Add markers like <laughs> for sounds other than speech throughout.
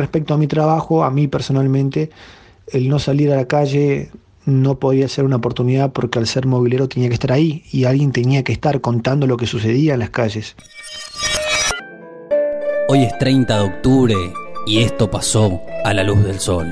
respecto a mi trabajo, a mí personalmente, el no salir a la calle no podía ser una oportunidad porque al ser movilero tenía que estar ahí y alguien tenía que estar contando lo que sucedía en las calles. Hoy es 30 de octubre y esto pasó a la luz del sol.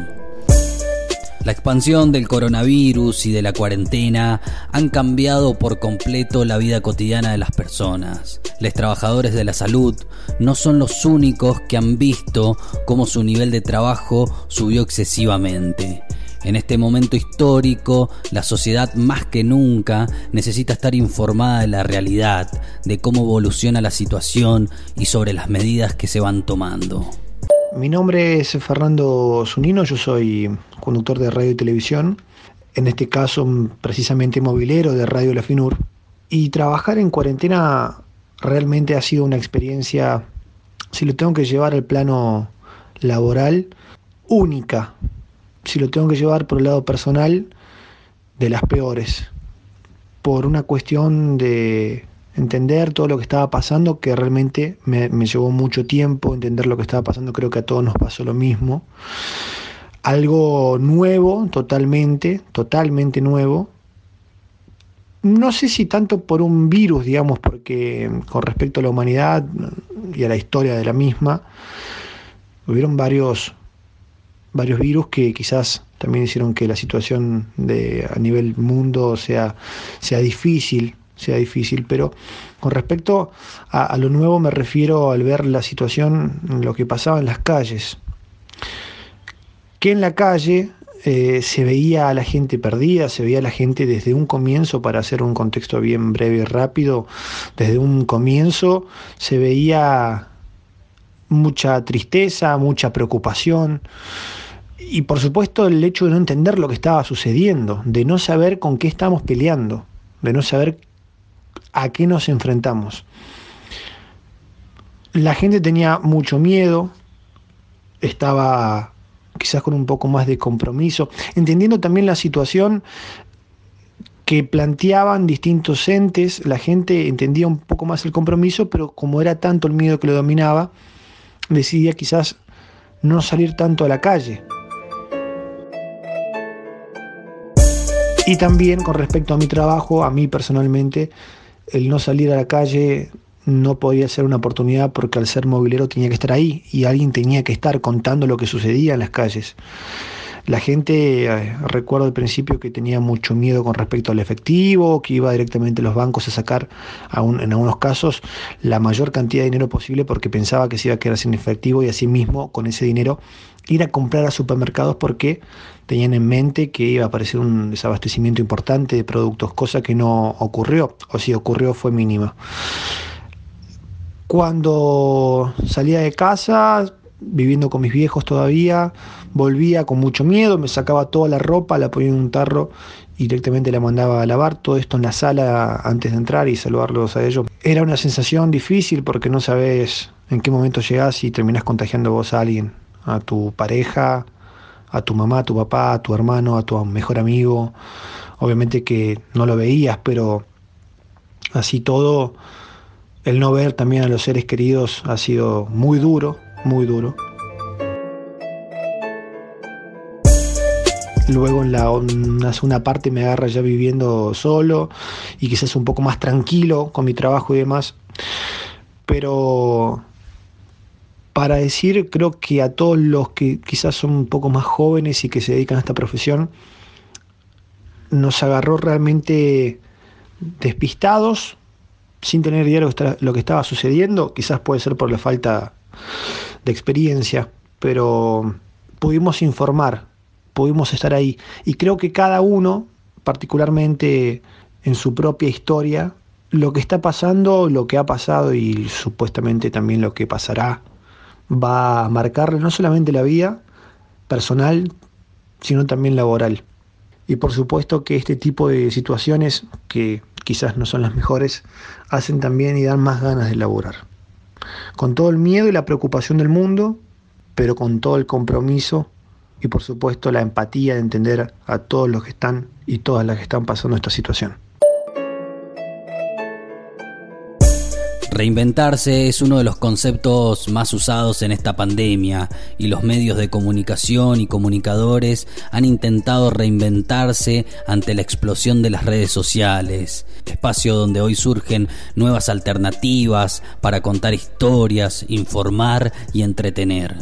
La expansión del coronavirus y de la cuarentena han cambiado por completo la vida cotidiana de las personas. Los trabajadores de la salud no son los únicos que han visto cómo su nivel de trabajo subió excesivamente. En este momento histórico, la sociedad más que nunca necesita estar informada de la realidad, de cómo evoluciona la situación y sobre las medidas que se van tomando. Mi nombre es Fernando Zunino, yo soy conductor de radio y televisión, en este caso precisamente movilero de Radio La Finur. Y trabajar en cuarentena realmente ha sido una experiencia, si lo tengo que llevar al plano laboral, única. Si lo tengo que llevar por el lado personal, de las peores. Por una cuestión de entender todo lo que estaba pasando, que realmente me, llevó mucho tiempo entender lo que estaba pasando, creo que a todos nos pasó lo mismo. Algo nuevo, totalmente, totalmente nuevo. No sé si tanto por un virus, digamos, porque con respecto a la humanidad y a la historia de la misma, hubieron varios, varios virus que quizás también hicieron que la situación de, a nivel mundo sea, sea difícil sea difícil, pero con respecto a, lo nuevo me refiero al ver la situación, lo que pasaba en las calles. Que en la calle eh, se veía a la gente perdida, se veía a la gente desde un comienzo, para hacer un contexto bien breve y rápido, desde un comienzo se veía mucha tristeza, mucha preocupación y por supuesto el hecho de no entender lo que estaba sucediendo, de no saber con qué estamos peleando, de no saber a qué nos enfrentamos. La gente tenía mucho miedo, estaba quizás con un poco más de compromiso, entendiendo también la situación que planteaban distintos entes, la gente entendía un poco más el compromiso, pero como era tanto el miedo que lo dominaba, decidía quizás no salir tanto a la calle. Y también con respecto a mi trabajo, a mí personalmente, el no salir a la calle no podía ser una oportunidad porque al ser movilero tenía que estar ahí y alguien tenía que estar contando lo que sucedía en las calles. La gente, eh, recuerdo al principio que tenía mucho miedo con respecto al efectivo, que iba directamente a los bancos a sacar, en algunos casos, la mayor cantidad de dinero posible porque pensaba que se iba a quedar sin efectivo y asimismo con ese dinero ir a comprar a supermercados porque tenían en mente que iba a aparecer un desabastecimiento importante de productos, cosa que no ocurrió, o si ocurrió fue mínima. Cuando salía de casa, viviendo con mis viejos todavía, volvía con mucho miedo, me sacaba toda la ropa, la ponía en un tarro y directamente la mandaba a lavar, todo esto en la sala antes de entrar y saludarlos a ellos. Era una sensación difícil porque no sabes en qué momento llegás y terminás contagiando vos a alguien, a tu pareja, a tu mamá, a tu papá, a tu hermano, a tu mejor amigo. Obviamente que no lo veías, pero así todo, el no ver también a los seres queridos ha sido muy duro, muy duro. Luego en la una parte me agarra ya viviendo solo y quizás un poco más tranquilo con mi trabajo y demás. Pero para decir, creo que a todos los que quizás son un poco más jóvenes y que se dedican a esta profesión, nos agarró realmente despistados, sin tener idea de lo que estaba sucediendo, quizás puede ser por la falta de experiencia, pero pudimos informar, pudimos estar ahí. Y creo que cada uno, particularmente en su propia historia, lo que está pasando, lo que ha pasado y supuestamente también lo que pasará va a marcarle no solamente la vida personal, sino también laboral. Y por supuesto que este tipo de situaciones, que quizás no son las mejores, hacen también y dan más ganas de laborar. Con todo el miedo y la preocupación del mundo, pero con todo el compromiso y por supuesto la empatía de entender a todos los que están y todas las que están pasando esta situación. Reinventarse es uno de los conceptos más usados en esta pandemia y los medios de comunicación y comunicadores han intentado reinventarse ante la explosión de las redes sociales, espacio donde hoy surgen nuevas alternativas para contar historias, informar y entretener.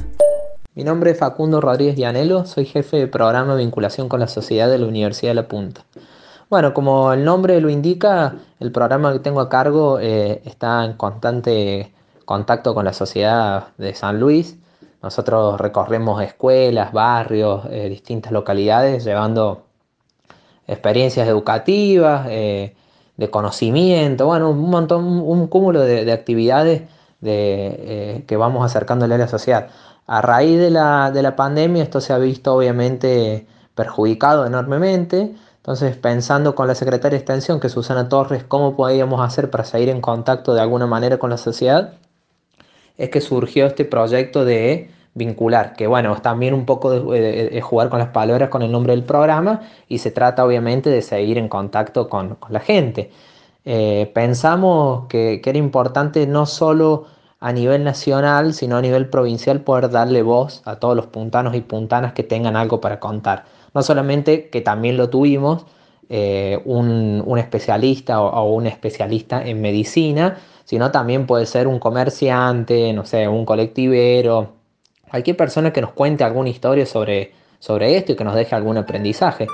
Mi nombre es Facundo Rodríguez Llanelo, soy jefe de programa de vinculación con la sociedad de la Universidad de La Punta. Bueno, como el nombre lo indica, el programa que tengo a cargo eh, está en constante contacto con la sociedad de San Luis. Nosotros recorremos escuelas, barrios, eh, distintas localidades, llevando experiencias educativas, eh, de conocimiento, bueno, un montón, un cúmulo de, actividades que vamos acercándole a la sociedad. A raíz de la, de la pandemia esto se ha visto obviamente perjudicado enormemente entonces, pensando con la secretaria de Extensión, que Susana Torres, cómo podíamos hacer para seguir en contacto de alguna manera con la sociedad, es que surgió este proyecto de vincular, que bueno, es también un poco de, jugar con las palabras con el nombre del programa y se trata obviamente de seguir en contacto con, la gente. Eh, pensamos que, que, era importante no solo a nivel nacional, sino a nivel provincial poder darle voz a todos los puntanos y puntanas que tengan algo para contar. No solamente que también lo tuvimos, eh, un, especialista o, un especialista en medicina, sino también puede ser un comerciante, no sé, un colectivero, cualquier persona que nos cuente alguna historia sobre, sobre esto y que nos deje algún aprendizaje.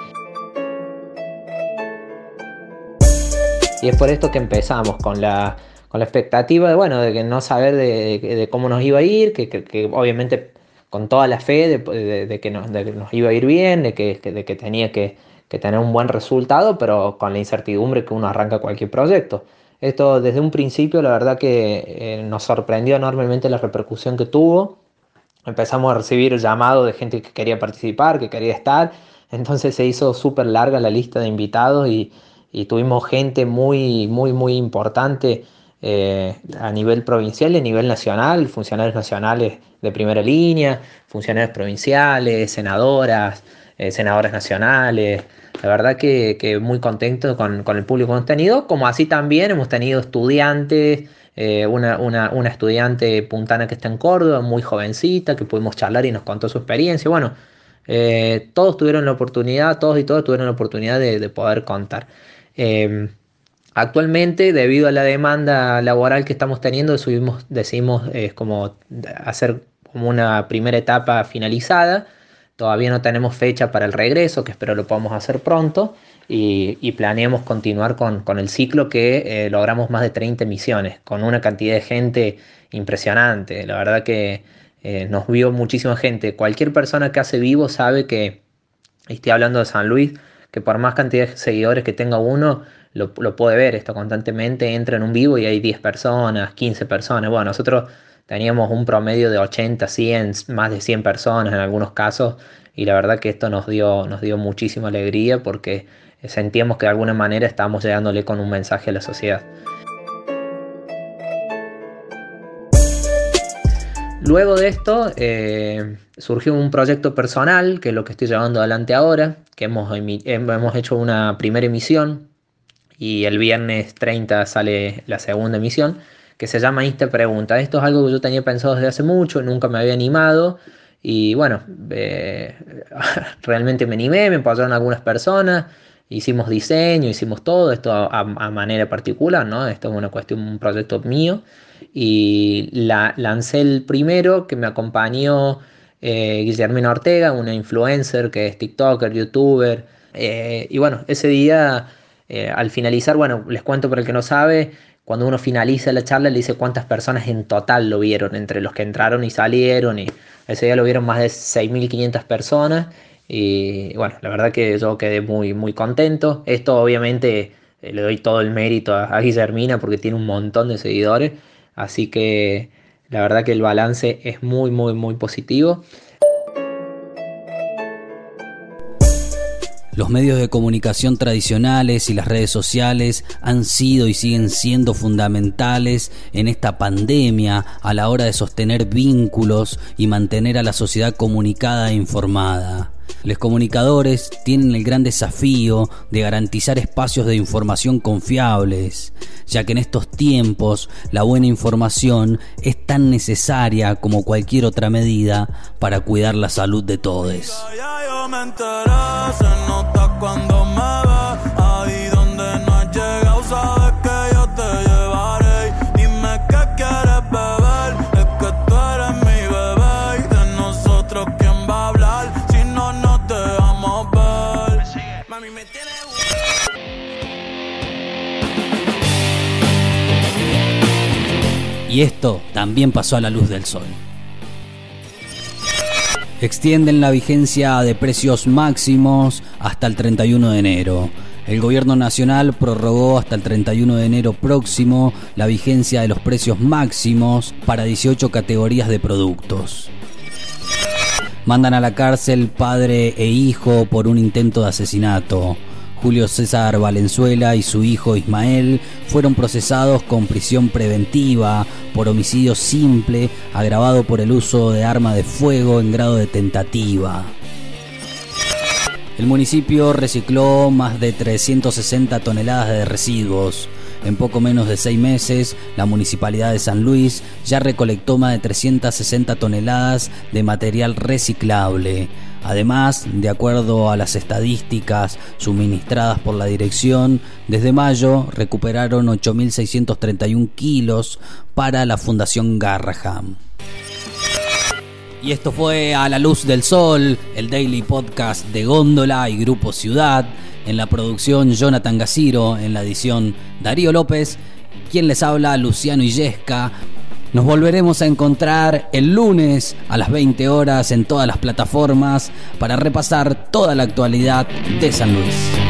Y es por esto que empezamos con la, expectativa de, bueno, de que no saber de, cómo nos iba a ir, que obviamente con toda la fe de, que, nos, iba a ir bien, de que, que tenía que, tener un buen resultado, pero con la incertidumbre que uno arranca cualquier proyecto. Esto desde un principio la verdad que eh, nos sorprendió enormemente la repercusión que tuvo. Empezamos a recibir llamados de gente que quería participar, que quería estar. Entonces se hizo súper larga la lista de invitados y, y tuvimos gente muy, muy, muy importante eh, a nivel provincial y a nivel nacional, funcionarios nacionales de primera línea, funcionarios provinciales, senadoras, eh, senadoras nacionales. La verdad que, muy contento con, el público que hemos tenido, como así también hemos tenido estudiantes, eh, una, estudiante puntana que está en Córdoba, muy jovencita, que pudimos charlar y nos contó su experiencia. Bueno, todos tuvieron la oportunidad, todos y todas tuvieron la oportunidad de poder contar. Actualmente, debido a la demanda laboral que estamos teniendo, subimos, decidimos eh, como hacer como una primera etapa finalizada. Todavía no tenemos fecha para el regreso, que espero lo podamos hacer pronto. Y, planeamos continuar con, el ciclo que eh, logramos más de 30 emisiones, con una cantidad de gente impresionante. La verdad que eh, nos vio muchísima gente. Cualquier persona que hace vivo sabe que, estoy hablando de San Luis, que por más cantidad de seguidores que tenga uno, lo, puede ver esto constantemente, entra en un vivo y hay 10 personas, 15 personas. Bueno, nosotros teníamos un promedio de 80, 100, más de 100 personas en algunos casos y la verdad que esto nos dio, nos dio muchísima alegría porque sentíamos que de alguna manera estábamos llegándole con un mensaje a la sociedad. Luego de esto eh, surgió un proyecto personal, que es lo que estoy llevando adelante ahora, que hemos, hemos hecho una primera emisión y el viernes 30 sale la segunda emisión, que se llama Insta Pregunta. Esto es algo que yo tenía pensado desde hace mucho, nunca me había animado. Y bueno, eh, <laughs> realmente me animé, me pasaron algunas personas, hicimos diseño, hicimos todo, esto a, manera particular, ¿no? Esto es una cuestión, un proyecto mío. Y la, lancé el primero que me acompañó eh, Guillermina Ortega, una influencer que es TikToker, YouTuber. Eh, y bueno, ese día eh, al finalizar, bueno, les cuento para el que no sabe, cuando uno finaliza la charla le dice cuántas personas en total lo vieron, entre los que entraron y salieron, y ese día lo vieron más de 6.500 personas, y bueno, la verdad que yo quedé muy, muy contento. Esto obviamente eh, le doy todo el mérito a, a Guillermina porque tiene un montón de seguidores, así que la verdad que el balance es muy, muy, muy positivo. Los medios de comunicación tradicionales y las redes sociales han sido y siguen siendo fundamentales en esta pandemia a la hora de sostener vínculos y mantener a la sociedad comunicada e informada. Los comunicadores tienen el gran desafío de garantizar espacios de información confiables, ya que en estos tiempos la buena información es tan necesaria como cualquier otra medida para cuidar la salud de todos. Y esto también pasó a la luz del sol. Extienden la vigencia de precios máximos hasta el 31 de enero. El gobierno nacional prorrogó hasta el 31 de enero próximo la vigencia de los precios máximos para 18 categorías de productos. Mandan a la cárcel padre e hijo por un intento de asesinato. Julio César Valenzuela y su hijo Ismael fueron procesados con prisión preventiva por homicidio simple agravado por el uso de arma de fuego en grado de tentativa. El municipio recicló más de 360 toneladas de residuos. En poco menos de seis meses, la Municipalidad de San Luis ya recolectó más de 360 toneladas de material reciclable. Además, de acuerdo a las estadísticas suministradas por la dirección, desde mayo recuperaron 8.631 kilos para la Fundación Garraham. Y esto fue A la Luz del Sol, el daily podcast de Góndola y Grupo Ciudad. En la producción Jonathan Gaciro, en la edición Darío López. Quien les habla, Luciano Illesca. Nos volveremos a encontrar el lunes a las 20 horas en todas las plataformas para repasar toda la actualidad de San Luis.